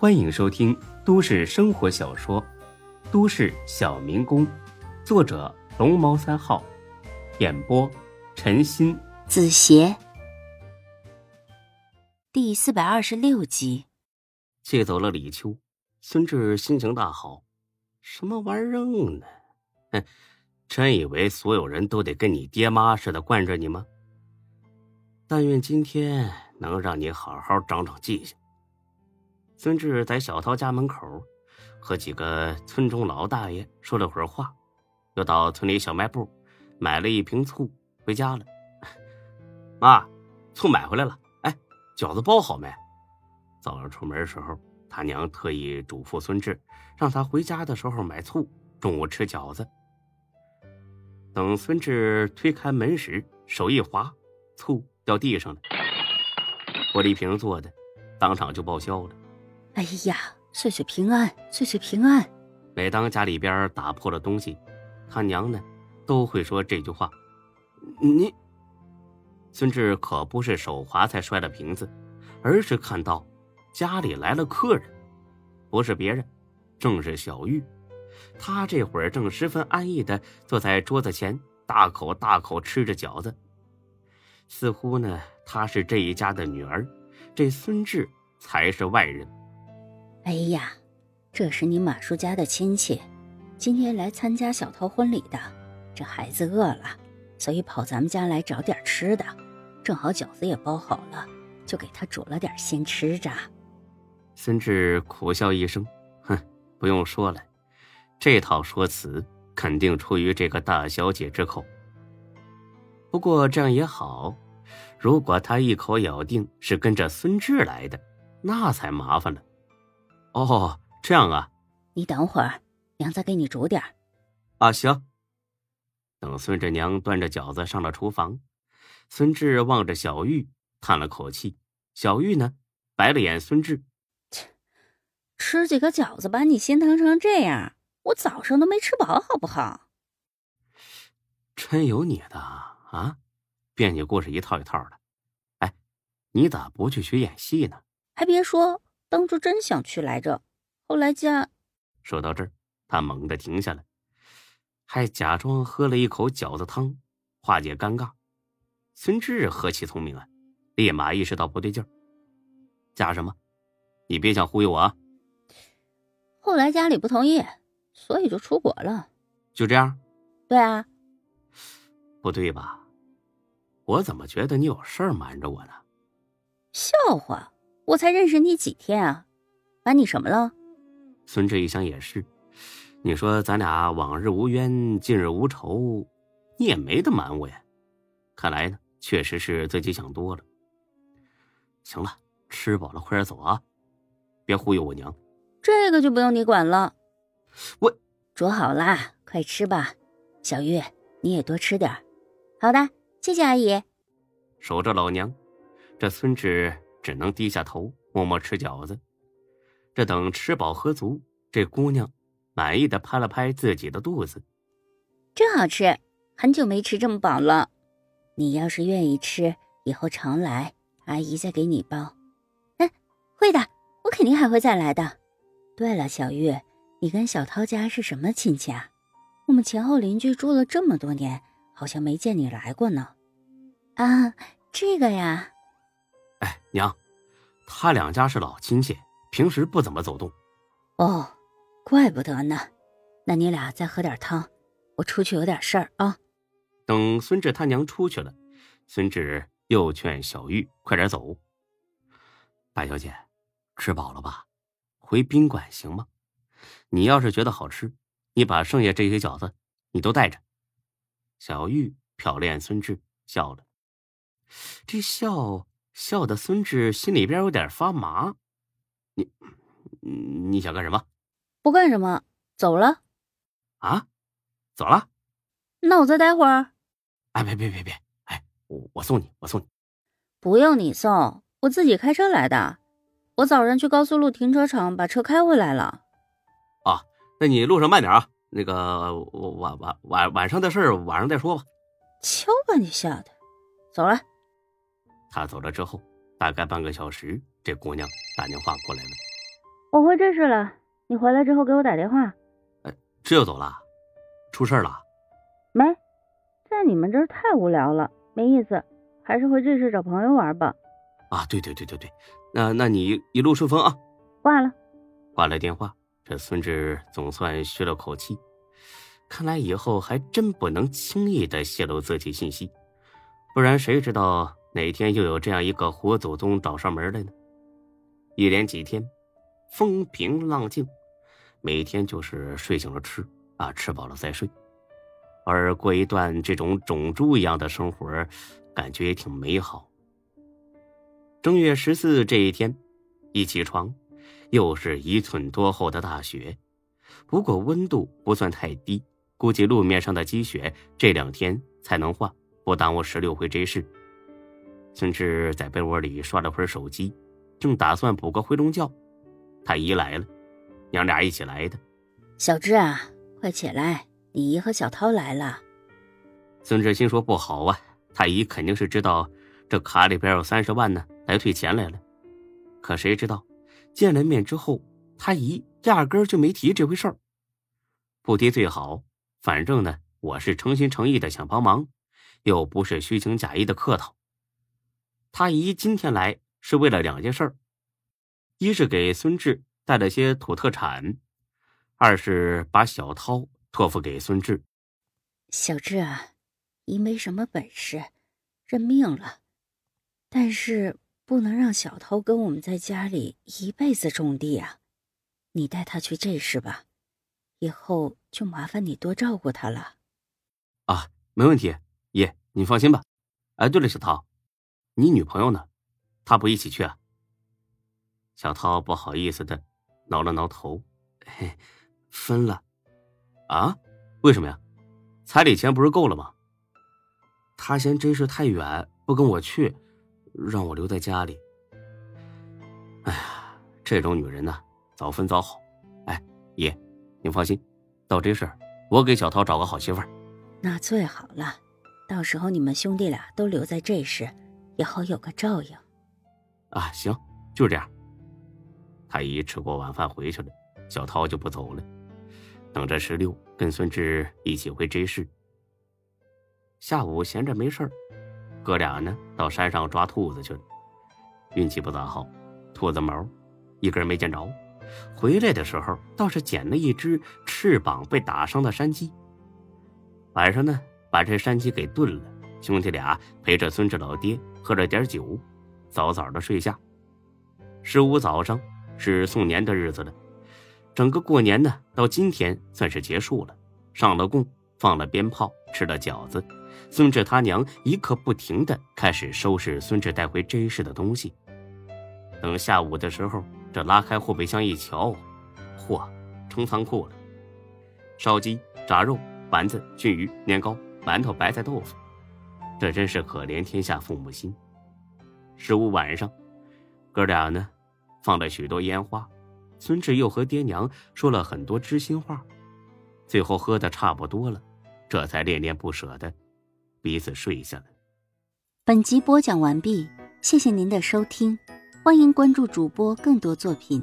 欢迎收听都市生活小说《都市小民工》，作者龙猫三号，演播陈鑫、子邪，第四百二十六集。借走了李秋，孙志心情大好。什么玩意儿呢？哼，真以为所有人都得跟你爹妈似的惯着你吗？但愿今天能让你好好长长记性。孙志在小涛家门口和几个村中老大爷说了会儿话，又到村里小卖部买了一瓶醋回家了。妈，醋买回来了。哎，饺子包好没？早上出门时候，他娘特意嘱咐孙志，让他回家的时候买醋，中午吃饺子。等孙志推开门时，手一滑，醋掉地上了。玻璃瓶做的，当场就报销了。哎呀，岁岁平安，岁岁平安。每当家里边打破了东西，他娘呢都会说这句话。你，孙志可不是手滑才摔了瓶子，而是看到家里来了客人，不是别人，正是小玉。他这会儿正十分安逸的坐在桌子前，大口大口吃着饺子，似乎呢她是这一家的女儿，这孙志才是外人。哎呀，这是你马叔家的亲戚，今天来参加小涛婚礼的。这孩子饿了，所以跑咱们家来找点吃的。正好饺子也包好了，就给他煮了点先吃着。孙志苦笑一声，哼，不用说了，这套说辞肯定出于这个大小姐之口。不过这样也好，如果他一口咬定是跟着孙志来的，那才麻烦了。哦，这样啊。你等会儿，娘再给你煮点啊，行。等孙志娘端着饺子上了厨房，孙志望着小玉叹了口气。小玉呢，白了眼孙志：“切，吃几个饺子把你心疼成这样，我早上都没吃饱，好不好？”真有你的啊！编辑故事一套一套的。哎，你咋不去学演戏呢？还别说。当初真想去来着，后来家……说到这儿，他猛地停下来，还假装喝了一口饺子汤，化解尴尬。孙志何其聪明啊，立马意识到不对劲儿。家什么？你别想忽悠我啊！后来家里不同意，所以就出国了。就这样？对啊。不对吧？我怎么觉得你有事儿瞒着我呢？笑话。我才认识你几天啊，瞒你什么了？孙志一想也是，你说咱俩往日无冤，近日无仇，你也没得瞒我呀。看来呢，确实是自己想多了。行了，吃饱了快点走啊，别忽悠我娘。这个就不用你管了。我煮好啦，快吃吧。小玉，你也多吃点。好的，谢谢阿姨。守着老娘，这孙志。只能低下头，默默吃饺子。这等吃饱喝足，这姑娘满意的拍了拍自己的肚子，真好吃，很久没吃这么饱了。你要是愿意吃，以后常来，阿姨再给你包。嗯，会的，我肯定还会再来的。对了，小玉，你跟小涛家是什么亲戚啊？我们前后邻居住了这么多年，好像没见你来过呢。啊，这个呀。哎，娘，他两家是老亲戚，平时不怎么走动。哦，怪不得呢。那你俩再喝点汤，我出去有点事儿啊。等孙志他娘出去了，孙志又劝小玉快点走。大小姐，吃饱了吧？回宾馆行吗？你要是觉得好吃，你把剩下这些饺子你都带着。小玉瞟了眼孙志，笑了。这笑。笑的孙志心里边有点发麻，你你想干什么？不干什么，走了。啊，走了？那我再待会儿。哎，别别别别！哎，我我送你，我送你。不用你送，我自己开车来的。我早上去高速路停车场把车开回来了。啊，那你路上慢点啊。那个我晚晚晚晚上的事晚上再说吧。瞧把你吓的，走了。他走了之后，大概半个小时，这姑娘打电话过来了。我回这市了，你回来之后给我打电话。哎，这就走了？出事了？没，在你们这儿太无聊了，没意思，还是回这市找朋友玩吧。啊，对对对对对，那那你一路顺风啊。挂了，挂了电话，这孙志总算吁了口气。看来以后还真不能轻易的泄露自己信息，不然谁知道哪天又有这样一个活祖宗找上门来呢？一连几天，风平浪静，每天就是睡醒了吃啊，吃饱了再睡，而过一段这种种猪一样的生活，感觉也挺美好。正月十四这一天，一起床，又是一寸多厚的大雪，不过温度不算太低。估计路面上的积雪这两天才能化，不耽误十六回这事。孙志在被窝里刷了会儿手机，正打算补个回笼觉，太姨来了，娘俩一起来的。小志啊，快起来，你姨和小涛来了。孙志心说不好啊，太姨肯定是知道这卡里边有三十万呢，来退钱来了。可谁知道见了面之后，他姨压根就没提这回事儿，不提最好。反正呢，我是诚心诚意的想帮忙，又不是虚情假意的客套。他姨今天来是为了两件事儿：一是给孙志带了些土特产，二是把小涛托付给孙志。小志啊，姨没什么本事，认命了，但是不能让小涛跟我们在家里一辈子种地啊！你带他去这事吧。以后就麻烦你多照顾他了。啊，没问题，爷，你放心吧。哎，对了，小涛，你女朋友呢？她不一起去啊？小涛不好意思的挠了挠头，嘿，分了。啊？为什么呀？彩礼钱不是够了吗？他嫌这事太远，不跟我去，让我留在家里。哎呀，这种女人呢，早分早好。哎，爷。你放心，到这事，我给小涛找个好媳妇儿。那最好了，到时候你们兄弟俩都留在这时，也好有个照应。啊，行，就这样。太医吃过晚饭回去了，小涛就不走了，等着十六跟孙志一起回 J 市。下午闲着没事儿，哥俩呢到山上抓兔子去了，运气不咋好，兔子毛一根没见着。回来的时候，倒是捡了一只翅膀被打伤的山鸡。晚上呢，把这山鸡给炖了，兄弟俩陪着孙志老爹喝了点酒，早早的睡下。十五早上是送年的日子了，整个过年呢，到今天算是结束了。上了供，放了鞭炮，吃了饺子，孙志他娘一刻不停的开始收拾孙志带回这市的东西。等下午的时候。这拉开后备箱一瞧，嚯，成仓库了！烧鸡、炸肉、丸子、熏鱼、年糕、馒头、白菜、豆腐，这真是可怜天下父母心。十五晚上，哥俩呢放了许多烟花，孙志又和爹娘说了很多知心话，最后喝的差不多了，这才恋恋不舍的彼此睡下了。本集播讲完毕，谢谢您的收听。欢迎关注主播更多作品。